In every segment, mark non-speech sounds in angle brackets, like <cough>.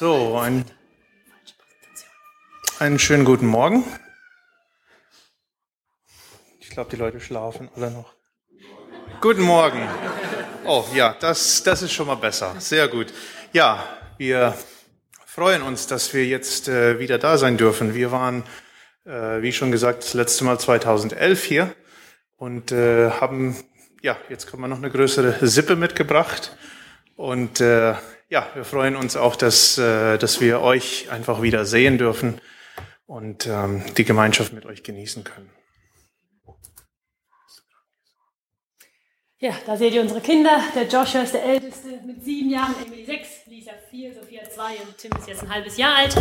So, ein, einen schönen guten Morgen. Ich glaube, die Leute schlafen alle noch. Guten Morgen. Oh ja, das, das ist schon mal besser. Sehr gut. Ja, wir freuen uns, dass wir jetzt äh, wieder da sein dürfen. Wir waren, äh, wie schon gesagt, das letzte Mal 2011 hier und äh, haben, ja, jetzt kommen wir noch eine größere Sippe mitgebracht. Und äh, ja, wir freuen uns auch, dass, äh, dass wir euch einfach wieder sehen dürfen und ähm, die Gemeinschaft mit euch genießen können. Ja, da seht ihr unsere Kinder. Der Joshua ist der Älteste mit sieben Jahren, Emily sechs, Lisa vier, Sophia zwei und Tim ist jetzt ein halbes Jahr alt.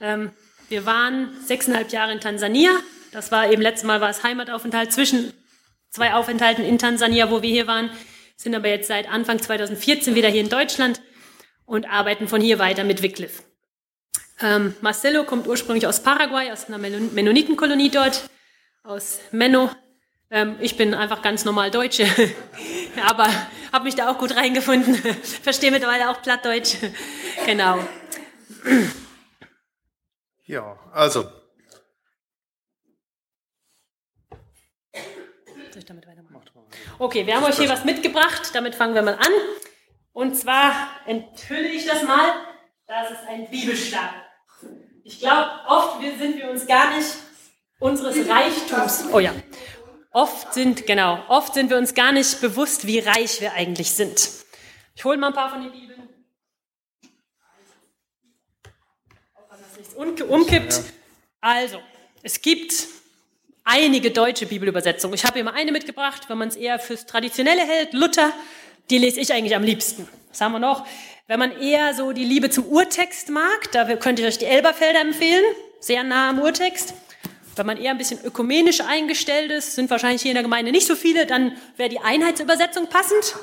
Ähm, wir waren sechseinhalb Jahre in Tansania. Das war eben letztes Mal war es Heimataufenthalt zwischen zwei Aufenthalten in Tansania, wo wir hier waren. Sind aber jetzt seit Anfang 2014 wieder hier in Deutschland und arbeiten von hier weiter mit Wycliffe. Ähm, Marcelo kommt ursprünglich aus Paraguay, aus einer Mennonitenkolonie dort, aus Menno. Ähm, ich bin einfach ganz normal Deutsche, <laughs> aber habe mich da auch gut reingefunden. <laughs> Verstehe mittlerweile auch Plattdeutsch. <laughs> genau. Ja, also. Soll ich damit weitermachen? Okay, wir haben euch hier was mitgebracht. Damit fangen wir mal an. Und zwar enthülle ich das mal. Das ist ein Bibelstab. Ich glaube, oft sind wir uns gar nicht unseres Reichtums. Oh ja. Oft sind, genau, oft sind wir uns gar nicht bewusst, wie reich wir eigentlich sind. Ich hole mal ein paar von den Bibeln. Aufpassen, dass nichts umkippt. Also, es gibt einige deutsche Bibelübersetzungen. Ich habe hier mal eine mitgebracht, wenn man es eher fürs Traditionelle hält. Luther, die lese ich eigentlich am liebsten. Was haben wir noch? Wenn man eher so die Liebe zum Urtext mag, da könnte ich euch die Elberfelder empfehlen, sehr nah am Urtext. Wenn man eher ein bisschen ökumenisch eingestellt ist, sind wahrscheinlich hier in der Gemeinde nicht so viele, dann wäre die Einheitsübersetzung passend.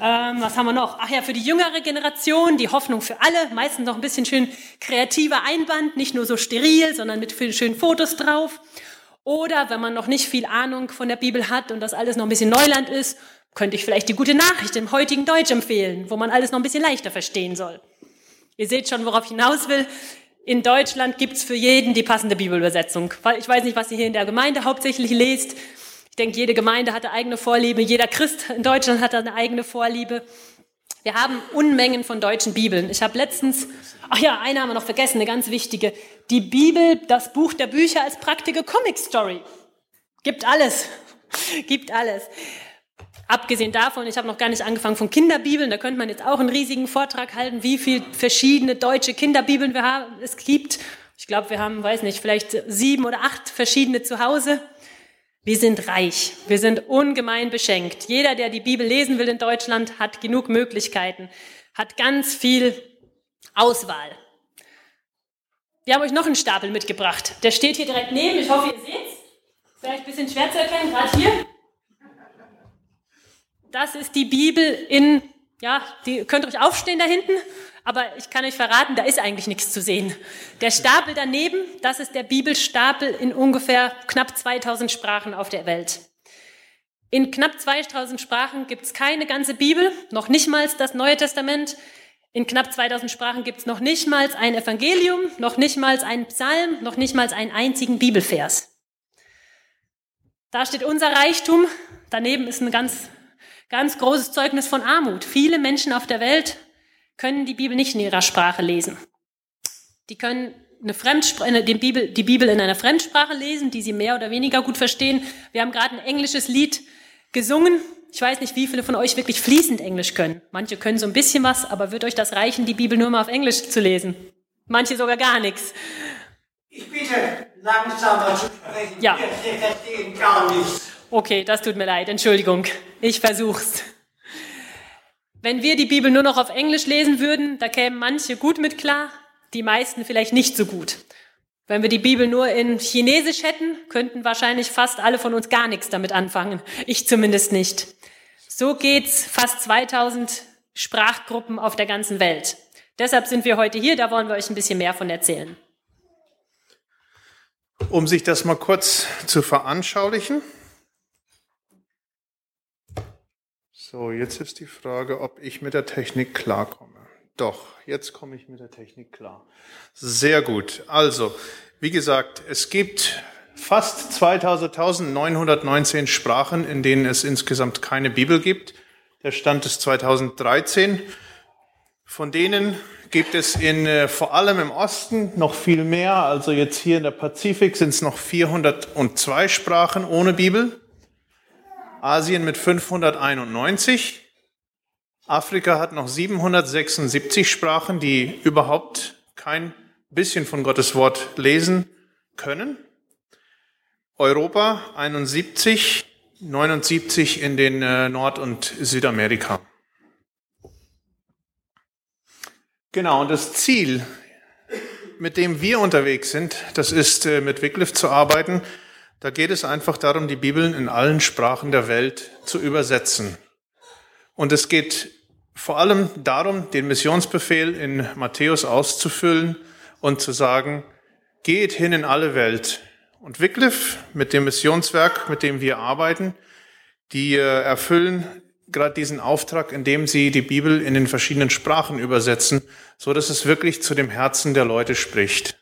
Ähm, was haben wir noch? Ach ja, für die jüngere Generation, die Hoffnung für alle, meistens noch ein bisschen schön kreativer Einband, nicht nur so steril, sondern mit vielen schönen Fotos drauf. Oder wenn man noch nicht viel Ahnung von der Bibel hat und das alles noch ein bisschen Neuland ist, könnte ich vielleicht die gute Nachricht im heutigen Deutsch empfehlen, wo man alles noch ein bisschen leichter verstehen soll. Ihr seht schon, worauf ich hinaus will. In Deutschland gibt's für jeden die passende Bibelübersetzung. Ich weiß nicht, was ihr hier in der Gemeinde hauptsächlich lest. Ich denke, jede Gemeinde hat eine eigene Vorliebe, jeder Christ in Deutschland hat eine eigene Vorliebe. Wir haben Unmengen von deutschen Bibeln. Ich habe letztens, ach ja, eine haben wir noch vergessen, eine ganz wichtige. Die Bibel, das Buch der Bücher als praktische Comic Story. Gibt alles. <laughs> Gibt alles. Abgesehen davon, ich habe noch gar nicht angefangen von Kinderbibeln, da könnte man jetzt auch einen riesigen Vortrag halten, wie viele verschiedene deutsche Kinderbibeln wir haben, es gibt. Ich glaube, wir haben, weiß nicht, vielleicht sieben oder acht verschiedene zu Hause. Wir sind reich, wir sind ungemein beschenkt. Jeder, der die Bibel lesen will in Deutschland, hat genug Möglichkeiten, hat ganz viel Auswahl. Wir haben euch noch einen Stapel mitgebracht. Der steht hier direkt neben. Ich hoffe, ihr seht es. Vielleicht ein bisschen schwer zu erkennen, gerade hier. Das ist die Bibel in, ja, die könnt ihr euch aufstehen da hinten, aber ich kann euch verraten, da ist eigentlich nichts zu sehen. Der Stapel daneben, das ist der Bibelstapel in ungefähr knapp 2000 Sprachen auf der Welt. In knapp 2000 Sprachen gibt es keine ganze Bibel, noch nicht mal das Neue Testament. In knapp 2000 Sprachen gibt es noch nicht mal ein Evangelium, noch nicht mal einen Psalm, noch nicht mal einen einzigen Bibelvers. Da steht unser Reichtum, daneben ist ein ganz Ganz großes Zeugnis von Armut. Viele Menschen auf der Welt können die Bibel nicht in ihrer Sprache lesen. Die können eine Fremdsprache, die, Bibel, die Bibel in einer Fremdsprache lesen, die sie mehr oder weniger gut verstehen. Wir haben gerade ein englisches Lied gesungen. Ich weiß nicht, wie viele von euch wirklich fließend Englisch können. Manche können so ein bisschen was, aber wird euch das reichen, die Bibel nur mal auf Englisch zu lesen? Manche sogar gar nichts. Ich bitte langsamer zu sprechen. Ja. Wir verstehen gar nichts. Okay, das tut mir leid. Entschuldigung. Ich versuch's. Wenn wir die Bibel nur noch auf Englisch lesen würden, da kämen manche gut mit klar, die meisten vielleicht nicht so gut. Wenn wir die Bibel nur in Chinesisch hätten, könnten wahrscheinlich fast alle von uns gar nichts damit anfangen. Ich zumindest nicht. So geht's fast 2000 Sprachgruppen auf der ganzen Welt. Deshalb sind wir heute hier, da wollen wir euch ein bisschen mehr von erzählen. Um sich das mal kurz zu veranschaulichen, So, jetzt ist die Frage, ob ich mit der Technik klarkomme. Doch, jetzt komme ich mit der Technik klar. Sehr gut. Also, wie gesagt, es gibt fast 2919 Sprachen, in denen es insgesamt keine Bibel gibt. Der Stand ist 2013. Von denen gibt es in, äh, vor allem im Osten noch viel mehr. Also jetzt hier in der Pazifik sind es noch 402 Sprachen ohne Bibel. Asien mit 591. Afrika hat noch 776 Sprachen, die überhaupt kein bisschen von Gottes Wort lesen können. Europa 71, 79 in den äh, Nord- und Südamerika. Genau, und das Ziel, mit dem wir unterwegs sind, das ist äh, mit Wycliffe zu arbeiten. Da geht es einfach darum, die Bibeln in allen Sprachen der Welt zu übersetzen. Und es geht vor allem darum, den Missionsbefehl in Matthäus auszufüllen und zu sagen, geht hin in alle Welt. Und Wycliffe mit dem Missionswerk, mit dem wir arbeiten, die äh, erfüllen gerade diesen Auftrag, indem sie die Bibel in den verschiedenen Sprachen übersetzen, so dass es wirklich zu dem Herzen der Leute spricht.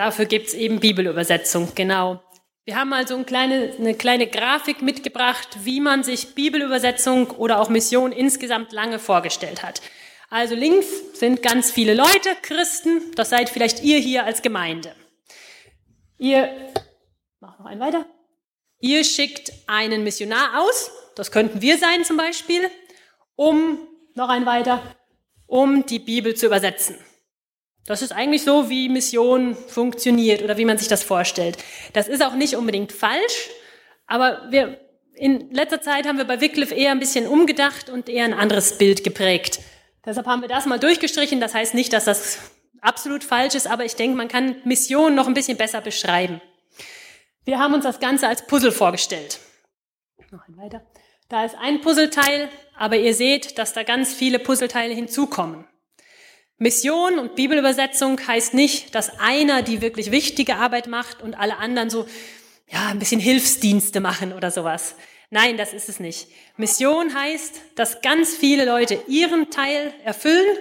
Dafür gibt es eben Bibelübersetzung, genau. Wir haben also eine kleine, eine kleine Grafik mitgebracht, wie man sich Bibelübersetzung oder auch Mission insgesamt lange vorgestellt hat. Also links sind ganz viele Leute, Christen, das seid vielleicht ihr hier als Gemeinde. Ihr, mach noch einen weiter. Ihr schickt einen Missionar aus, das könnten wir sein zum Beispiel, um, noch ein weiter, um die Bibel zu übersetzen. Das ist eigentlich so, wie Mission funktioniert oder wie man sich das vorstellt. Das ist auch nicht unbedingt falsch, aber wir, in letzter Zeit haben wir bei Wycliffe eher ein bisschen umgedacht und eher ein anderes Bild geprägt. Deshalb haben wir das mal durchgestrichen. Das heißt nicht, dass das absolut falsch ist, aber ich denke, man kann Mission noch ein bisschen besser beschreiben. Wir haben uns das Ganze als Puzzle vorgestellt. Noch ein weiter. Da ist ein Puzzleteil, aber ihr seht, dass da ganz viele Puzzleteile hinzukommen. Mission und Bibelübersetzung heißt nicht, dass einer die wirklich wichtige Arbeit macht und alle anderen so, ja, ein bisschen Hilfsdienste machen oder sowas. Nein, das ist es nicht. Mission heißt, dass ganz viele Leute ihren Teil erfüllen,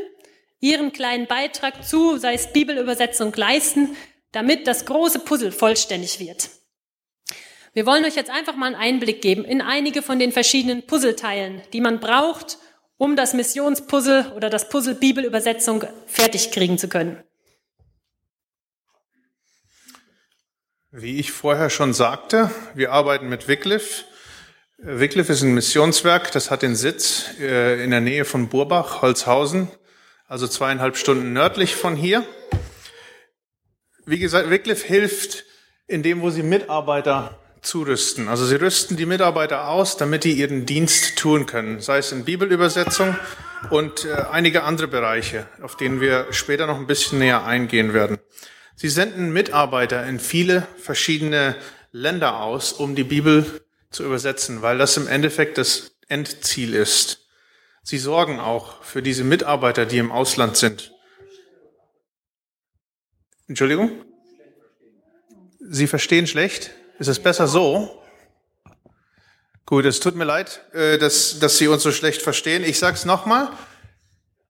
ihren kleinen Beitrag zu, sei es Bibelübersetzung, leisten, damit das große Puzzle vollständig wird. Wir wollen euch jetzt einfach mal einen Einblick geben in einige von den verschiedenen Puzzleteilen, die man braucht, um das Missionspuzzle oder das Puzzle Bibelübersetzung fertig kriegen zu können? Wie ich vorher schon sagte, wir arbeiten mit Wycliffe. Wycliffe ist ein Missionswerk, das hat den Sitz äh, in der Nähe von Burbach, Holzhausen, also zweieinhalb Stunden nördlich von hier. Wie gesagt, Wycliffe hilft in dem, wo sie Mitarbeiter zurüsten. Also sie rüsten die Mitarbeiter aus, damit die ihren Dienst tun können, sei es in Bibelübersetzung und äh, einige andere Bereiche, auf denen wir später noch ein bisschen näher eingehen werden. Sie senden Mitarbeiter in viele verschiedene Länder aus, um die Bibel zu übersetzen, weil das im Endeffekt das Endziel ist. Sie sorgen auch für diese Mitarbeiter, die im Ausland sind. Entschuldigung? Sie verstehen schlecht? Ist es besser so? Gut, es tut mir leid, äh, dass, dass Sie uns so schlecht verstehen. Ich sage es nochmal.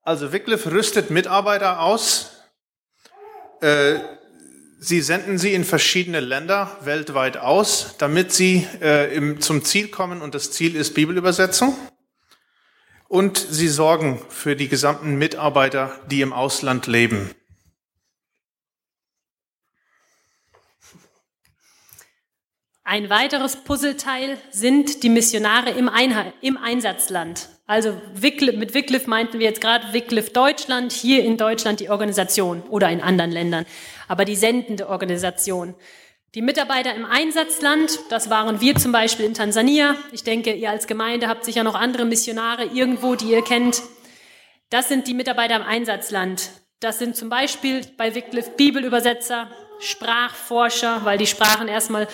Also Wycliffe rüstet Mitarbeiter aus. Äh, sie senden sie in verschiedene Länder weltweit aus, damit sie äh, zum Ziel kommen und das Ziel ist Bibelübersetzung. Und sie sorgen für die gesamten Mitarbeiter, die im Ausland leben. Ein weiteres Puzzleteil sind die Missionare im, Einheit, im Einsatzland. Also Wycliffe, mit Wycliffe meinten wir jetzt gerade Wycliffe Deutschland, hier in Deutschland die Organisation oder in anderen Ländern, aber die sendende Organisation. Die Mitarbeiter im Einsatzland, das waren wir zum Beispiel in Tansania. Ich denke, ihr als Gemeinde habt sicher noch andere Missionare irgendwo, die ihr kennt. Das sind die Mitarbeiter im Einsatzland. Das sind zum Beispiel bei Wycliffe Bibelübersetzer, Sprachforscher, weil die Sprachen erstmal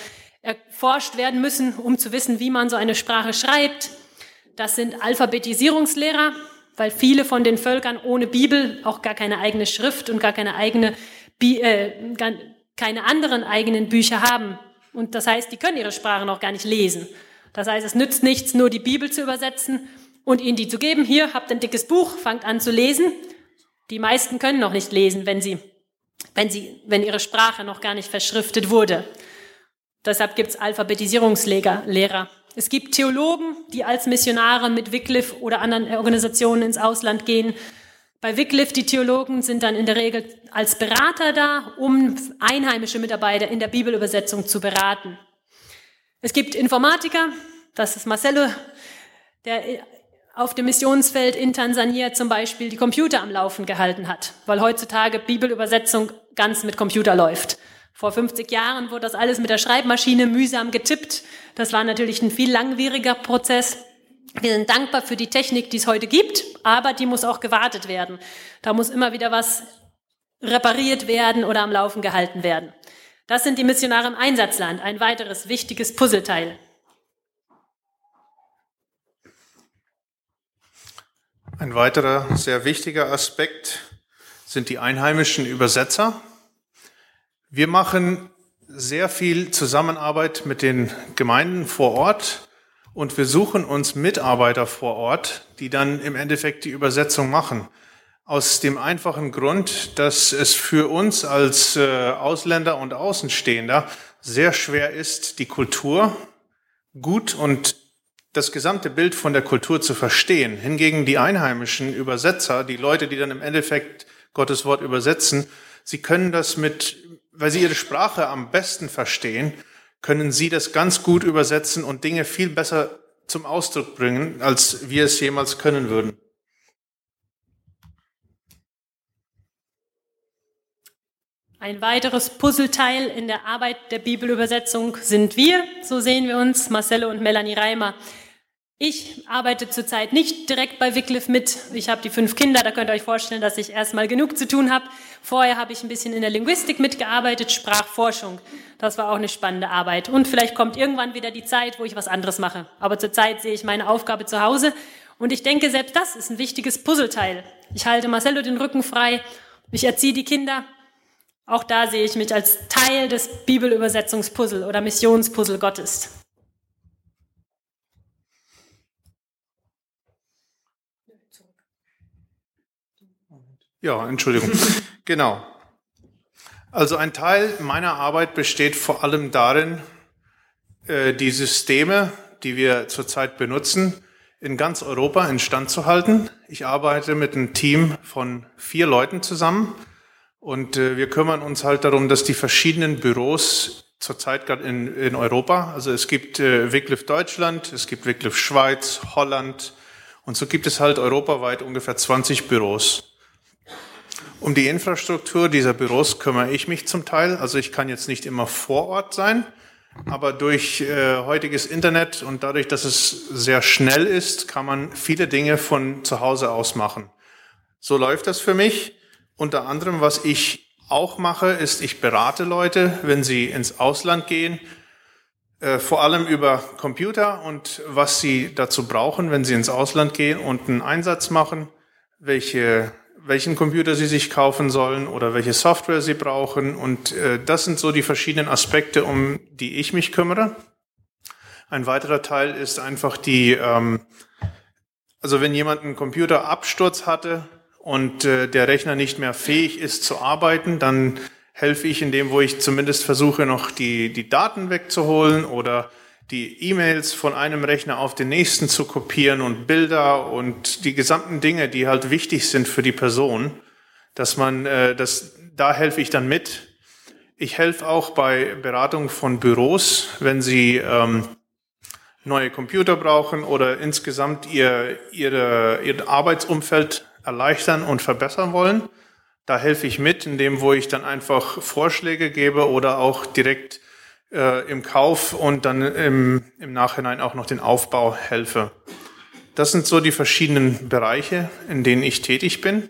erforscht werden müssen, um zu wissen, wie man so eine Sprache schreibt. Das sind Alphabetisierungslehrer, weil viele von den Völkern ohne Bibel auch gar keine eigene Schrift und gar keine eigene, äh, keine anderen eigenen Bücher haben. Und das heißt, die können ihre Sprache noch gar nicht lesen. Das heißt, es nützt nichts, nur die Bibel zu übersetzen und ihnen die zu geben. Hier habt ein dickes Buch, fangt an zu lesen. Die meisten können noch nicht lesen, wenn sie, wenn sie, wenn ihre Sprache noch gar nicht verschriftet wurde. Deshalb gibt es Alphabetisierungslehrer. Es gibt Theologen, die als Missionare mit Wycliffe oder anderen Organisationen ins Ausland gehen. Bei Wycliffe, die Theologen sind dann in der Regel als Berater da, um einheimische Mitarbeiter in der Bibelübersetzung zu beraten. Es gibt Informatiker, das ist Marcello, der auf dem Missionsfeld in Tansania zum Beispiel die Computer am Laufen gehalten hat, weil heutzutage Bibelübersetzung ganz mit Computer läuft. Vor 50 Jahren wurde das alles mit der Schreibmaschine mühsam getippt. Das war natürlich ein viel langwieriger Prozess. Wir sind dankbar für die Technik, die es heute gibt, aber die muss auch gewartet werden. Da muss immer wieder was repariert werden oder am Laufen gehalten werden. Das sind die Missionare im Einsatzland, ein weiteres wichtiges Puzzleteil. Ein weiterer sehr wichtiger Aspekt sind die einheimischen Übersetzer. Wir machen sehr viel Zusammenarbeit mit den Gemeinden vor Ort und wir suchen uns Mitarbeiter vor Ort, die dann im Endeffekt die Übersetzung machen. Aus dem einfachen Grund, dass es für uns als äh, Ausländer und Außenstehender sehr schwer ist, die Kultur gut und das gesamte Bild von der Kultur zu verstehen. Hingegen die einheimischen Übersetzer, die Leute, die dann im Endeffekt Gottes Wort übersetzen, sie können das mit, weil sie ihre Sprache am besten verstehen, können sie das ganz gut übersetzen und Dinge viel besser zum Ausdruck bringen, als wir es jemals können würden. Ein weiteres Puzzleteil in der Arbeit der Bibelübersetzung sind wir, so sehen wir uns, Marcelo und Melanie Reimer. Ich arbeite zurzeit nicht direkt bei Wycliffe mit. Ich habe die fünf Kinder, da könnt ihr euch vorstellen, dass ich erstmal genug zu tun habe. Vorher habe ich ein bisschen in der Linguistik mitgearbeitet, Sprachforschung. Das war auch eine spannende Arbeit. Und vielleicht kommt irgendwann wieder die Zeit, wo ich was anderes mache. Aber zurzeit sehe ich meine Aufgabe zu Hause. Und ich denke, selbst das ist ein wichtiges Puzzleteil. Ich halte Marcello den Rücken frei. Ich erziehe die Kinder. Auch da sehe ich mich als Teil des Bibelübersetzungspuzzle oder Missionspuzzle Gottes. Ja, Entschuldigung. <laughs> genau. Also ein Teil meiner Arbeit besteht vor allem darin, äh, die Systeme, die wir zurzeit benutzen, in ganz Europa instand zu halten. Ich arbeite mit einem Team von vier Leuten zusammen und äh, wir kümmern uns halt darum, dass die verschiedenen Büros zurzeit gerade in, in Europa, also es gibt äh, Wycliffe Deutschland, es gibt Wycliffe Schweiz, Holland und so gibt es halt europaweit ungefähr 20 Büros. Um die Infrastruktur dieser Büros kümmere ich mich zum Teil. Also ich kann jetzt nicht immer vor Ort sein, aber durch äh, heutiges Internet und dadurch, dass es sehr schnell ist, kann man viele Dinge von zu Hause aus machen. So läuft das für mich. Unter anderem, was ich auch mache, ist, ich berate Leute, wenn sie ins Ausland gehen, äh, vor allem über Computer und was sie dazu brauchen, wenn sie ins Ausland gehen und einen Einsatz machen, welche, welchen Computer sie sich kaufen sollen oder welche Software sie brauchen. Und äh, das sind so die verschiedenen Aspekte, um die ich mich kümmere. Ein weiterer Teil ist einfach die, ähm, also wenn jemand einen Computerabsturz hatte, und äh, der Rechner nicht mehr fähig ist zu arbeiten, dann helfe ich in dem, wo ich zumindest versuche, noch die, die Daten wegzuholen oder die E-Mails von einem Rechner auf den nächsten zu kopieren und Bilder und die gesamten Dinge, die halt wichtig sind für die Person, dass man, äh, das, da helfe ich dann mit. Ich helfe auch bei Beratung von Büros, wenn sie ähm, neue Computer brauchen oder insgesamt ihr, ihre, ihr Arbeitsumfeld erleichtern und verbessern wollen. Da helfe ich mit, indem wo ich dann einfach Vorschläge gebe oder auch direkt äh, im Kauf und dann im, im Nachhinein auch noch den Aufbau helfe. Das sind so die verschiedenen Bereiche, in denen ich tätig bin.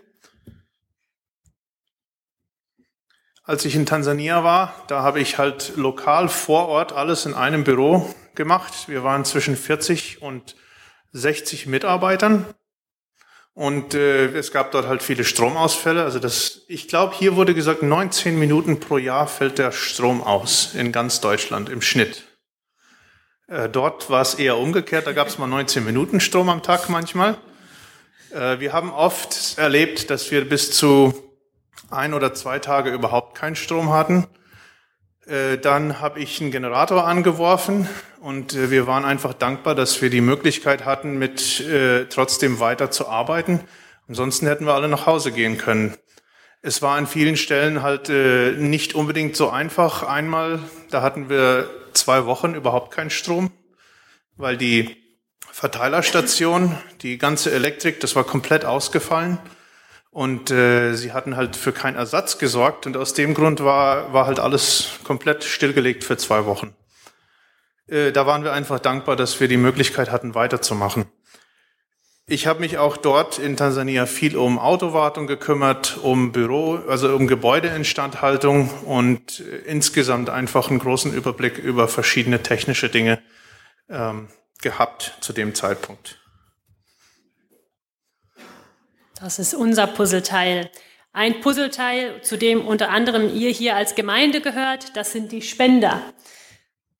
Als ich in Tansania war, da habe ich halt lokal vor Ort alles in einem Büro gemacht. Wir waren zwischen 40 und 60 Mitarbeitern und äh, es gab dort halt viele Stromausfälle. Also das, ich glaube, hier wurde gesagt, 19 Minuten pro Jahr fällt der Strom aus in ganz Deutschland im Schnitt. Äh, dort war es eher umgekehrt, da gab es mal 19 Minuten Strom am Tag manchmal. Äh, wir haben oft erlebt, dass wir bis zu ein oder zwei Tage überhaupt keinen Strom hatten. Äh, dann habe ich einen Generator angeworfen und äh, wir waren einfach dankbar, dass wir die Möglichkeit hatten, mit äh, trotzdem weiter zu arbeiten. Ansonsten hätten wir alle nach Hause gehen können. Es war an vielen Stellen halt äh, nicht unbedingt so einfach. Einmal, da hatten wir zwei Wochen überhaupt keinen Strom, weil die Verteilerstation, die ganze Elektrik, das war komplett ausgefallen. Und äh, sie hatten halt für keinen Ersatz gesorgt und aus dem Grund war, war halt alles komplett stillgelegt für zwei Wochen. Äh, da waren wir einfach dankbar, dass wir die Möglichkeit hatten, weiterzumachen. Ich habe mich auch dort in Tansania viel um Autowartung gekümmert, um Büro, also um Gebäudeinstandhaltung und äh, insgesamt einfach einen großen Überblick über verschiedene technische Dinge ähm, gehabt zu dem Zeitpunkt. Das ist unser Puzzleteil. Ein Puzzleteil, zu dem unter anderem ihr hier als Gemeinde gehört, das sind die Spender.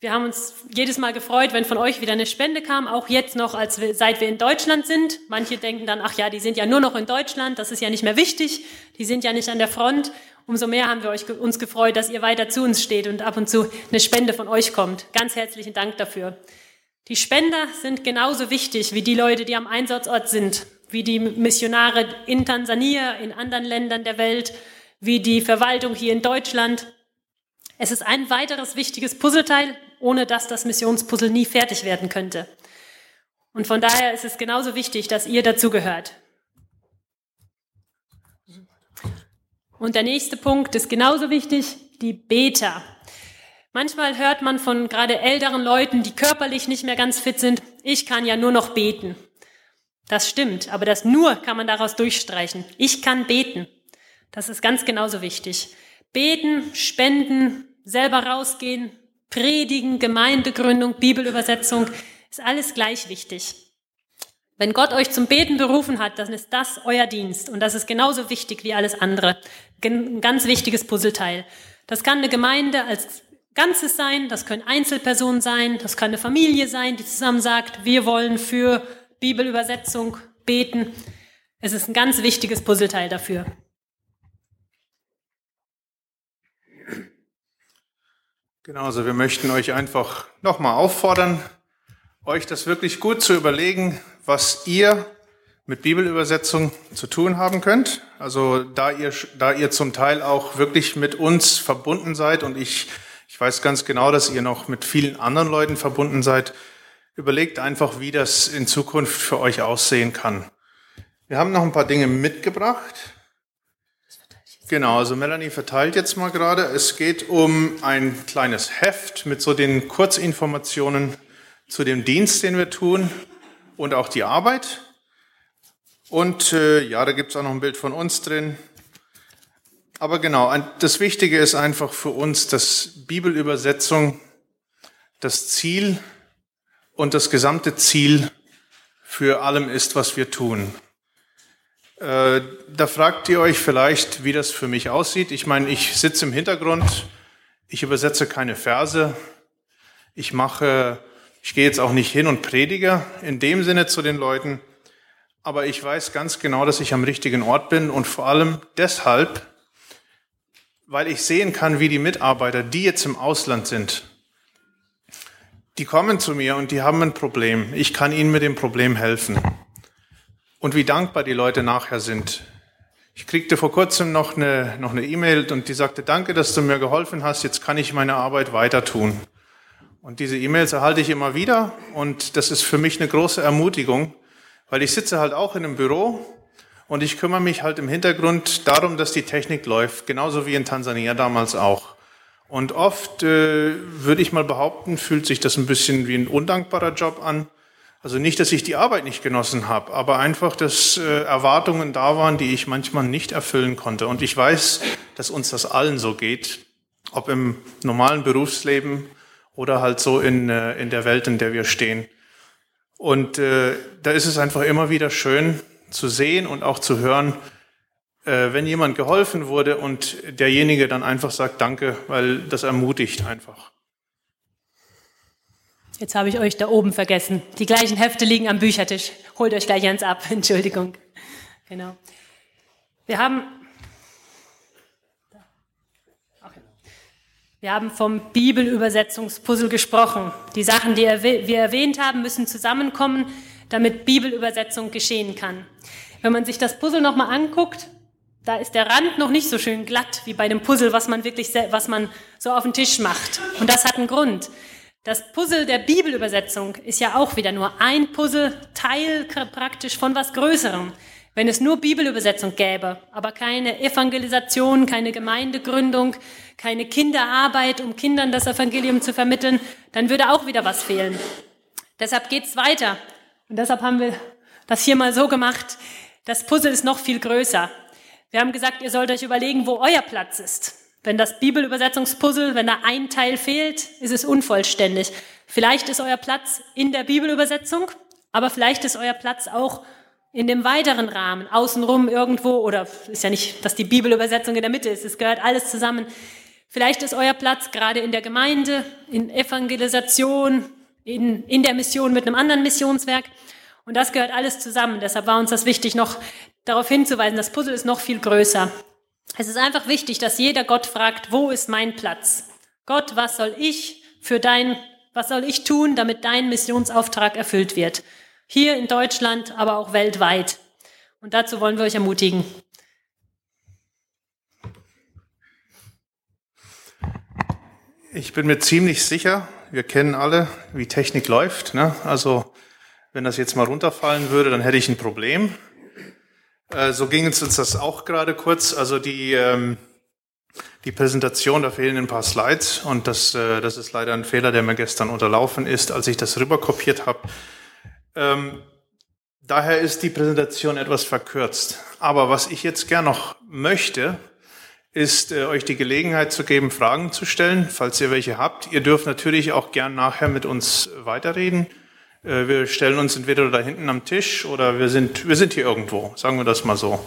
Wir haben uns jedes Mal gefreut, wenn von euch wieder eine Spende kam, auch jetzt noch, als wir, seit wir in Deutschland sind. Manche denken dann, ach ja, die sind ja nur noch in Deutschland, das ist ja nicht mehr wichtig, die sind ja nicht an der Front. Umso mehr haben wir euch, uns gefreut, dass ihr weiter zu uns steht und ab und zu eine Spende von euch kommt. Ganz herzlichen Dank dafür. Die Spender sind genauso wichtig wie die Leute, die am Einsatzort sind wie die Missionare in Tansania, in anderen Ländern der Welt, wie die Verwaltung hier in Deutschland. Es ist ein weiteres wichtiges Puzzleteil, ohne dass das Missionspuzzle nie fertig werden könnte. Und von daher ist es genauso wichtig, dass ihr dazugehört. Und der nächste Punkt ist genauso wichtig, die Beter. Manchmal hört man von gerade älteren Leuten, die körperlich nicht mehr ganz fit sind, ich kann ja nur noch beten. Das stimmt, aber das nur kann man daraus durchstreichen. Ich kann beten. Das ist ganz genauso wichtig. Beten, spenden, selber rausgehen, predigen, Gemeindegründung, Bibelübersetzung, ist alles gleich wichtig. Wenn Gott euch zum Beten berufen hat, dann ist das euer Dienst und das ist genauso wichtig wie alles andere. Ein ganz wichtiges Puzzleteil. Das kann eine Gemeinde als Ganzes sein, das können Einzelpersonen sein, das kann eine Familie sein, die zusammen sagt, wir wollen für Bibelübersetzung, Beten. Es ist ein ganz wichtiges Puzzleteil dafür. Genau, also wir möchten euch einfach nochmal auffordern, euch das wirklich gut zu überlegen, was ihr mit Bibelübersetzung zu tun haben könnt. Also da ihr, da ihr zum Teil auch wirklich mit uns verbunden seid und ich, ich weiß ganz genau, dass ihr noch mit vielen anderen Leuten verbunden seid, Überlegt einfach, wie das in Zukunft für euch aussehen kann. Wir haben noch ein paar Dinge mitgebracht. Genau, also Melanie verteilt jetzt mal gerade. Es geht um ein kleines Heft mit so den Kurzinformationen zu dem Dienst, den wir tun und auch die Arbeit. Und äh, ja, da gibt es auch noch ein Bild von uns drin. Aber genau, das Wichtige ist einfach für uns, dass Bibelübersetzung das Ziel und das gesamte Ziel für allem ist, was wir tun. Äh, da fragt ihr euch vielleicht, wie das für mich aussieht. Ich meine, ich sitze im Hintergrund, ich übersetze keine Verse, ich mache, ich gehe jetzt auch nicht hin und predige in dem Sinne zu den Leuten, aber ich weiß ganz genau, dass ich am richtigen Ort bin und vor allem deshalb, weil ich sehen kann, wie die Mitarbeiter, die jetzt im Ausland sind, die kommen zu mir und die haben ein Problem. Ich kann ihnen mit dem Problem helfen. Und wie dankbar die Leute nachher sind. Ich kriegte vor kurzem noch eine noch eine E-Mail und die sagte, danke, dass du mir geholfen hast, jetzt kann ich meine Arbeit weiter tun. Und diese E-Mails erhalte ich immer wieder und das ist für mich eine große Ermutigung, weil ich sitze halt auch in einem Büro und ich kümmere mich halt im Hintergrund darum, dass die Technik läuft, genauso wie in Tansania damals auch. Und oft äh, würde ich mal behaupten, fühlt sich das ein bisschen wie ein undankbarer Job an. Also nicht, dass ich die Arbeit nicht genossen habe, aber einfach, dass äh, Erwartungen da waren, die ich manchmal nicht erfüllen konnte. Und ich weiß, dass uns das allen so geht, ob im normalen Berufsleben oder halt so in, äh, in der Welt, in der wir stehen. Und äh, da ist es einfach immer wieder schön zu sehen und auch zu hören, wenn jemand geholfen wurde und derjenige dann einfach sagt Danke, weil das ermutigt einfach. Jetzt habe ich euch da oben vergessen. Die gleichen Hefte liegen am Büchertisch. Holt euch gleich eins ab. <laughs> Entschuldigung. Genau. Wir haben, wir haben vom Bibelübersetzungspuzzle gesprochen. Die Sachen, die wir erwähnt haben, müssen zusammenkommen, damit Bibelübersetzung geschehen kann. Wenn man sich das Puzzle nochmal anguckt, da ist der Rand noch nicht so schön glatt wie bei dem Puzzle, was man wirklich, was man so auf den Tisch macht. Und das hat einen Grund. Das Puzzle der Bibelübersetzung ist ja auch wieder nur ein Puzzleteil praktisch von was Größerem. Wenn es nur Bibelübersetzung gäbe, aber keine Evangelisation, keine Gemeindegründung, keine Kinderarbeit, um Kindern das Evangelium zu vermitteln, dann würde auch wieder was fehlen. Deshalb geht's weiter. Und deshalb haben wir das hier mal so gemacht. Das Puzzle ist noch viel größer. Wir haben gesagt, ihr sollt euch überlegen, wo euer Platz ist. Wenn das Bibelübersetzungspuzzle, wenn da ein Teil fehlt, ist es unvollständig. Vielleicht ist euer Platz in der Bibelübersetzung, aber vielleicht ist euer Platz auch in dem weiteren Rahmen, außenrum irgendwo, oder ist ja nicht, dass die Bibelübersetzung in der Mitte ist, es gehört alles zusammen. Vielleicht ist euer Platz gerade in der Gemeinde, in Evangelisation, in, in der Mission mit einem anderen Missionswerk. Und das gehört alles zusammen. Deshalb war uns das wichtig, noch darauf hinzuweisen, das Puzzle ist noch viel größer. Es ist einfach wichtig, dass jeder Gott fragt, wo ist mein Platz? Gott, was soll ich für dein, was soll ich tun, damit dein Missionsauftrag erfüllt wird? Hier in Deutschland, aber auch weltweit. Und dazu wollen wir euch ermutigen. Ich bin mir ziemlich sicher, wir kennen alle, wie Technik läuft. Ne? Also wenn das jetzt mal runterfallen würde, dann hätte ich ein Problem. Äh, so ging es uns das auch gerade kurz. Also die, ähm, die Präsentation, da fehlen ein paar Slides und das, äh, das ist leider ein Fehler, der mir gestern unterlaufen ist, als ich das rüberkopiert habe. Ähm, daher ist die Präsentation etwas verkürzt. Aber was ich jetzt gern noch möchte, ist äh, euch die Gelegenheit zu geben, Fragen zu stellen, falls ihr welche habt. Ihr dürft natürlich auch gern nachher mit uns weiterreden. Äh, wir stellen uns entweder da hinten am Tisch oder wir sind, wir sind hier irgendwo, sagen wir das mal so.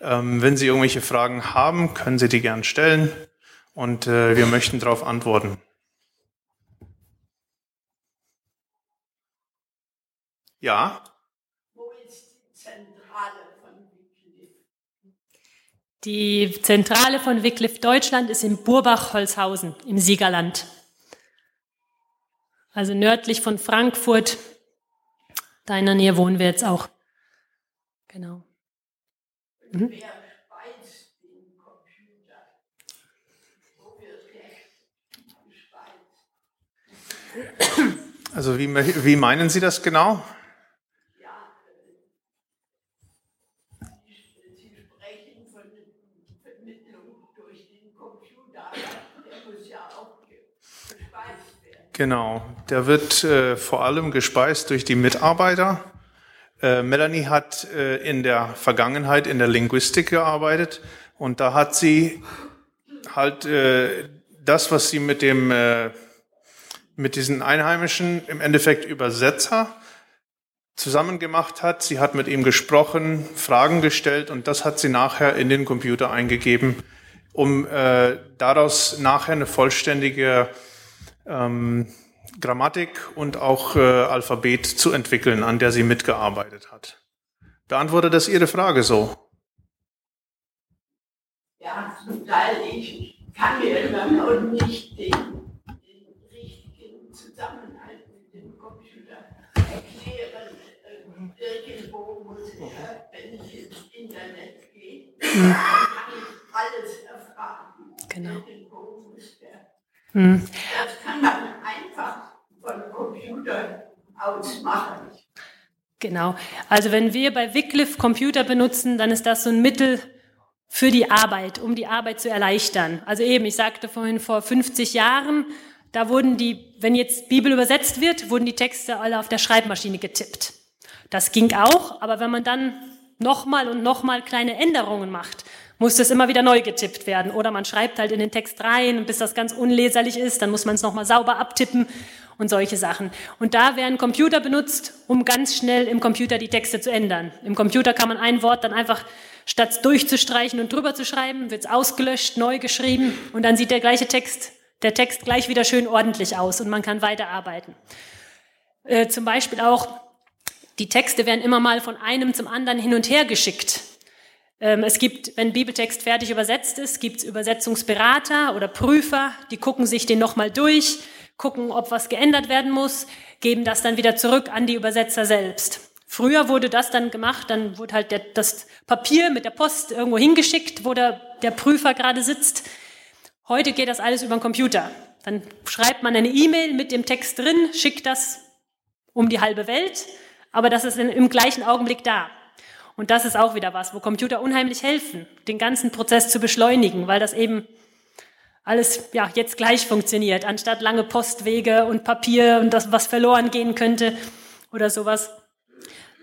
Ähm, wenn Sie irgendwelche Fragen haben, können Sie die gern stellen und äh, wir möchten darauf antworten. Ja? Wo ist die Zentrale von Wycliffe? Die Zentrale von Wycliffe Deutschland ist in Burbach-Holzhausen im Siegerland also nördlich von Frankfurt. Da in der Nähe wohnen wir jetzt auch. Genau. Mhm. Also wie, wie meinen Sie das genau? Genau, der wird äh, vor allem gespeist durch die Mitarbeiter. Äh, Melanie hat äh, in der Vergangenheit in der Linguistik gearbeitet und da hat sie halt äh, das, was sie mit dem äh, mit diesen Einheimischen im Endeffekt Übersetzer zusammen gemacht hat. Sie hat mit ihm gesprochen, Fragen gestellt und das hat sie nachher in den Computer eingegeben, um äh, daraus nachher eine vollständige ähm, Grammatik und auch äh, Alphabet zu entwickeln, an der sie mitgearbeitet hat. Beantwortet das Ihre Frage so? Ja, zum Teil. Ich kann mir immer noch nicht den, den richtigen Zusammenhang mit dem Computer erklären. Äh, irgendwo muss er, wenn ich ins Internet gehe, kann ich alles erfragen. Genau. Hm. Das kann man einfach von Computer aus machen. Genau. Also wenn wir bei Wycliffe Computer benutzen, dann ist das so ein Mittel für die Arbeit, um die Arbeit zu erleichtern. Also eben, ich sagte vorhin vor 50 Jahren, da wurden die, wenn jetzt Bibel übersetzt wird, wurden die Texte alle auf der Schreibmaschine getippt. Das ging auch, aber wenn man dann nochmal und nochmal kleine Änderungen macht, muss das immer wieder neu getippt werden. Oder man schreibt halt in den Text rein, bis das ganz unleserlich ist, dann muss man es nochmal sauber abtippen und solche Sachen. Und da werden Computer benutzt, um ganz schnell im Computer die Texte zu ändern. Im Computer kann man ein Wort dann einfach statt durchzustreichen und drüber zu schreiben, wird es ausgelöscht, neu geschrieben und dann sieht der gleiche Text der Text gleich wieder schön ordentlich aus und man kann weiterarbeiten. Äh, zum Beispiel auch, die Texte werden immer mal von einem zum anderen hin und her geschickt. Ähm, es gibt, wenn Bibeltext fertig übersetzt ist, gibt es Übersetzungsberater oder Prüfer, die gucken sich den nochmal durch, gucken, ob was geändert werden muss, geben das dann wieder zurück an die Übersetzer selbst. Früher wurde das dann gemacht, dann wurde halt der, das Papier mit der Post irgendwo hingeschickt, wo der, der Prüfer gerade sitzt. Heute geht das alles über den Computer. Dann schreibt man eine E-Mail mit dem Text drin, schickt das um die halbe Welt, aber das ist in, im gleichen Augenblick da. Und das ist auch wieder was, wo Computer unheimlich helfen, den ganzen Prozess zu beschleunigen, weil das eben alles ja jetzt gleich funktioniert, anstatt lange Postwege und Papier und das, was verloren gehen könnte oder sowas.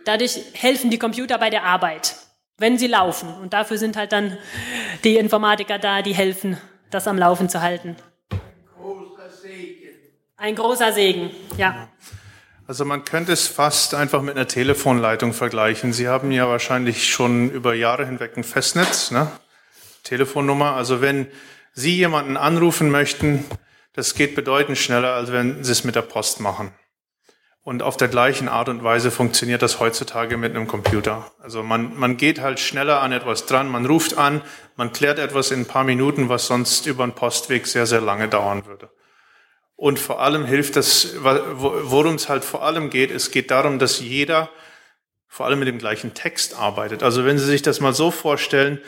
Dadurch helfen die Computer bei der Arbeit, wenn sie laufen. Und dafür sind halt dann die Informatiker da, die helfen, das am Laufen zu halten. Ein großer Segen. Ein großer Segen, ja. Also man könnte es fast einfach mit einer Telefonleitung vergleichen. Sie haben ja wahrscheinlich schon über Jahre hinweg ein Festnetz, ne? Telefonnummer. Also wenn Sie jemanden anrufen möchten, das geht bedeutend schneller, als wenn Sie es mit der Post machen. Und auf der gleichen Art und Weise funktioniert das heutzutage mit einem Computer. Also man, man geht halt schneller an etwas dran, man ruft an, man klärt etwas in ein paar Minuten, was sonst über einen Postweg sehr, sehr lange dauern würde. Und vor allem hilft das, worum es halt vor allem geht, es geht darum, dass jeder vor allem mit dem gleichen Text arbeitet. Also wenn Sie sich das mal so vorstellen,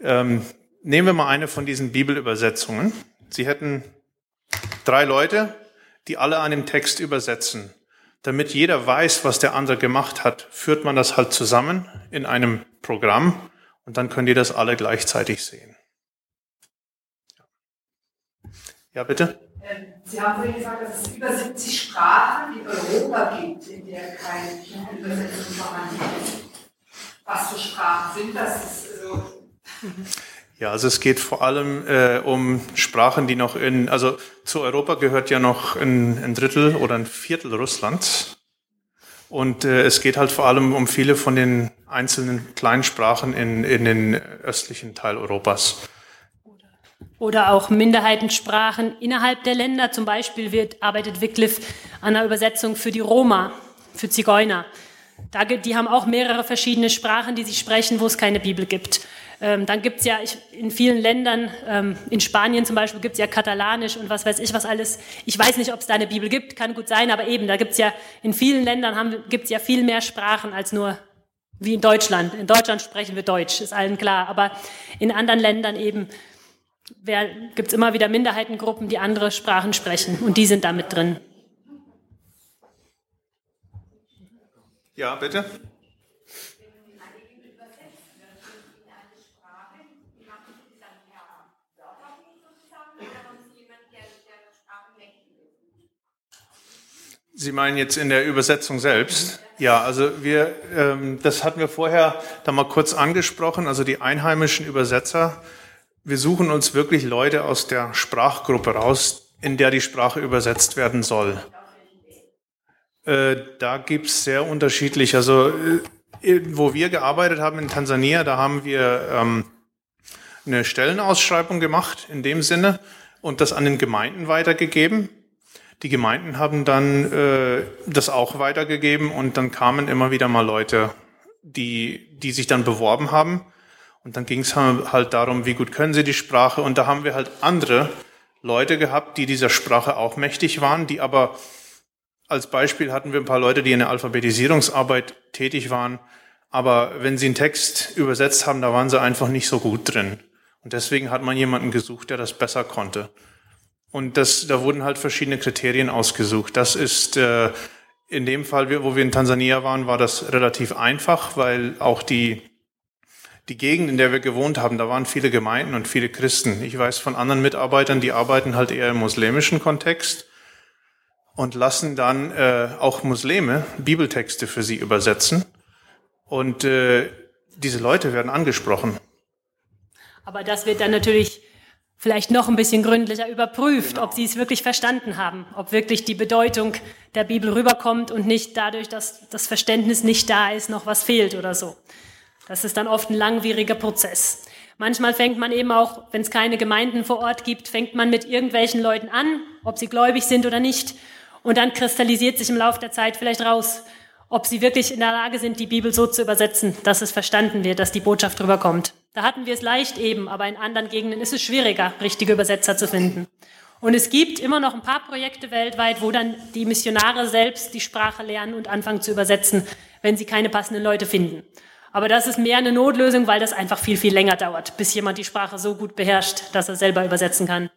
ähm, nehmen wir mal eine von diesen Bibelübersetzungen. Sie hätten drei Leute, die alle an dem Text übersetzen. Damit jeder weiß, was der andere gemacht hat, führt man das halt zusammen in einem Programm und dann können die das alle gleichzeitig sehen. Ja, bitte? Ähm, Sie haben vorhin gesagt, dass es über 70 Sprachen in Europa gibt, in der keine Übersetzung vorhanden ist. Was für Sprachen sind das? Also ja, also es geht vor allem äh, um Sprachen, die noch in, also zu Europa gehört ja noch ein, ein Drittel oder ein Viertel Russlands. Und äh, es geht halt vor allem um viele von den einzelnen kleinen Sprachen in, in den östlichen Teil Europas. Oder auch Minderheitensprachen innerhalb der Länder. Zum Beispiel wird, arbeitet Wycliffe an einer Übersetzung für die Roma, für Zigeuner. Da, die haben auch mehrere verschiedene Sprachen, die sie sprechen, wo es keine Bibel gibt. Ähm, dann gibt es ja ich, in vielen Ländern, ähm, in Spanien zum Beispiel, gibt es ja Katalanisch und was weiß ich was alles. Ich weiß nicht, ob es da eine Bibel gibt, kann gut sein, aber eben, da gibt es ja, in vielen Ländern gibt es ja viel mehr Sprachen als nur wie in Deutschland. In Deutschland sprechen wir Deutsch, ist allen klar, aber in anderen Ländern eben gibt es immer wieder Minderheitengruppen, die andere Sprachen sprechen und die sind da mit drin. Ja, bitte. Sie meinen jetzt in der Übersetzung selbst? Ja, also wir, ähm, das hatten wir vorher da mal kurz angesprochen. Also die einheimischen Übersetzer wir suchen uns wirklich Leute aus der Sprachgruppe raus, in der die Sprache übersetzt werden soll. Äh, da gibt's sehr unterschiedlich. Also äh, wo wir gearbeitet haben in Tansania, da haben wir ähm, eine Stellenausschreibung gemacht in dem Sinne und das an den Gemeinden weitergegeben. Die Gemeinden haben dann äh, das auch weitergegeben und dann kamen immer wieder mal Leute, die, die sich dann beworben haben. Und dann ging es halt darum, wie gut können sie die Sprache. Und da haben wir halt andere Leute gehabt, die dieser Sprache auch mächtig waren, die aber als Beispiel hatten wir ein paar Leute, die in der Alphabetisierungsarbeit tätig waren. Aber wenn sie einen Text übersetzt haben, da waren sie einfach nicht so gut drin. Und deswegen hat man jemanden gesucht, der das besser konnte. Und das, da wurden halt verschiedene Kriterien ausgesucht. Das ist äh, in dem Fall, wo wir in Tansania waren, war das relativ einfach, weil auch die die Gegend, in der wir gewohnt haben, da waren viele Gemeinden und viele Christen. Ich weiß von anderen Mitarbeitern, die arbeiten halt eher im muslimischen Kontext und lassen dann äh, auch Muslime Bibeltexte für sie übersetzen. Und äh, diese Leute werden angesprochen. Aber das wird dann natürlich vielleicht noch ein bisschen gründlicher überprüft, genau. ob sie es wirklich verstanden haben, ob wirklich die Bedeutung der Bibel rüberkommt und nicht dadurch, dass das Verständnis nicht da ist, noch was fehlt oder so. Das ist dann oft ein langwieriger Prozess. Manchmal fängt man eben auch, wenn es keine Gemeinden vor Ort gibt, fängt man mit irgendwelchen Leuten an, ob sie gläubig sind oder nicht. Und dann kristallisiert sich im Laufe der Zeit vielleicht raus, ob sie wirklich in der Lage sind, die Bibel so zu übersetzen, dass es verstanden wird, dass die Botschaft rüberkommt. Da hatten wir es leicht eben, aber in anderen Gegenden ist es schwieriger, richtige Übersetzer zu finden. Und es gibt immer noch ein paar Projekte weltweit, wo dann die Missionare selbst die Sprache lernen und anfangen zu übersetzen, wenn sie keine passenden Leute finden. Aber das ist mehr eine Notlösung, weil das einfach viel, viel länger dauert, bis jemand die Sprache so gut beherrscht, dass er selber übersetzen kann.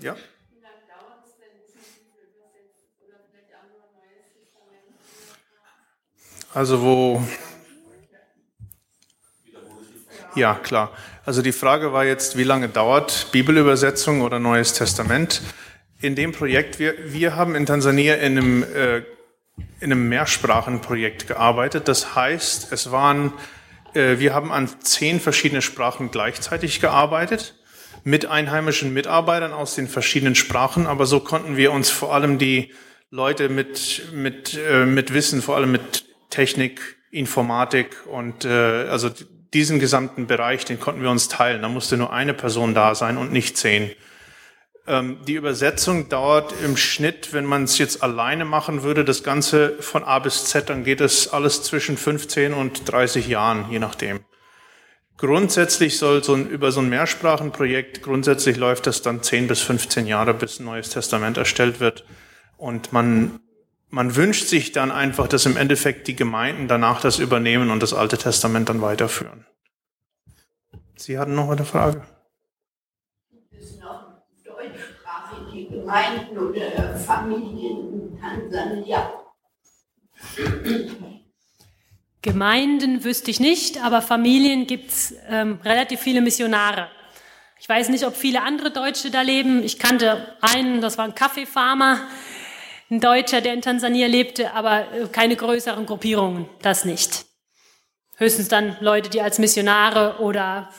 Ja. Also wo ja, klar. Also die Frage war jetzt, wie lange dauert Bibelübersetzung oder Neues Testament? In dem Projekt, wir, wir haben in Tansania in einem, äh, in einem Mehrsprachenprojekt gearbeitet. Das heißt, es waren, äh, wir haben an zehn verschiedene Sprachen gleichzeitig gearbeitet mit einheimischen Mitarbeitern aus den verschiedenen Sprachen, aber so konnten wir uns vor allem die Leute mit, mit, äh, mit Wissen, vor allem mit Technik, Informatik und äh, also diesen gesamten Bereich, den konnten wir uns teilen. Da musste nur eine Person da sein und nicht zehn. Ähm, die Übersetzung dauert im Schnitt, wenn man es jetzt alleine machen würde, das Ganze von A bis Z, dann geht es alles zwischen 15 und 30 Jahren, je nachdem. Grundsätzlich soll so ein, über so ein Mehrsprachenprojekt, grundsätzlich läuft das dann 10 bis 15 Jahre, bis ein neues Testament erstellt wird. Und man man wünscht sich dann einfach, dass im Endeffekt die Gemeinden danach das übernehmen und das Alte Testament dann weiterführen. Sie hatten noch eine Frage. Gibt es noch deutschsprachige Gemeinden oder Familien in Tansania? Gemeinden wüsste ich nicht, aber Familien gibt es ähm, relativ viele Missionare. Ich weiß nicht, ob viele andere Deutsche da leben. Ich kannte einen, das war ein Kaffeefarmer, ein Deutscher, der in Tansania lebte, aber äh, keine größeren Gruppierungen, das nicht. Höchstens dann Leute, die als Missionare oder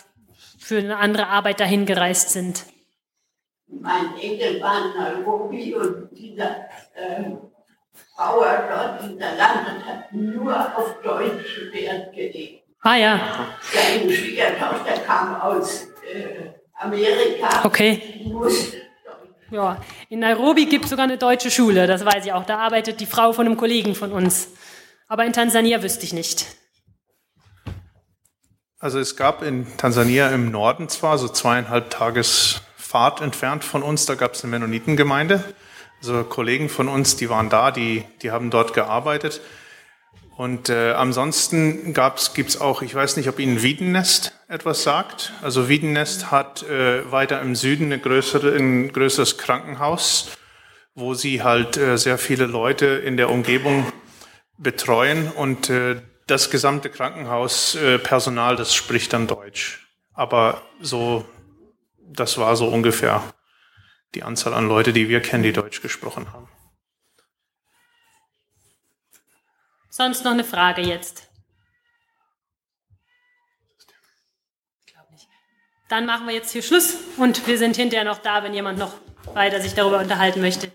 für eine andere Arbeit dahin gereist sind. Mein Enkel war in Nairobi und dieser äh, Bauer dort, dieser Landwirt, hat nur auf Deutsch Wert gelegt. Ah ja. Sein Schwiegertochter kam aus äh, Amerika. Okay. Ja, in Nairobi gibt es sogar eine deutsche Schule, das weiß ich auch. Da arbeitet die Frau von einem Kollegen von uns. Aber in Tansania wüsste ich nicht. Also es gab in Tansania im Norden zwar so zweieinhalb Tages Fahrt entfernt von uns, da gab es eine Mennonitengemeinde. Also Kollegen von uns, die waren da, die, die haben dort gearbeitet. Und äh, ansonsten gibt es auch, ich weiß nicht, ob Ihnen Wiedennest etwas sagt. Also Wiedennest hat äh, weiter im Süden eine größere, ein größeres Krankenhaus, wo sie halt äh, sehr viele Leute in der Umgebung betreuen und äh, das gesamte Krankenhauspersonal, äh, das spricht dann Deutsch. Aber so, das war so ungefähr die Anzahl an Leute, die wir kennen, die Deutsch gesprochen haben. Sonst noch eine Frage jetzt? Dann machen wir jetzt hier Schluss und wir sind hinterher noch da, wenn jemand noch weiter sich darüber unterhalten möchte.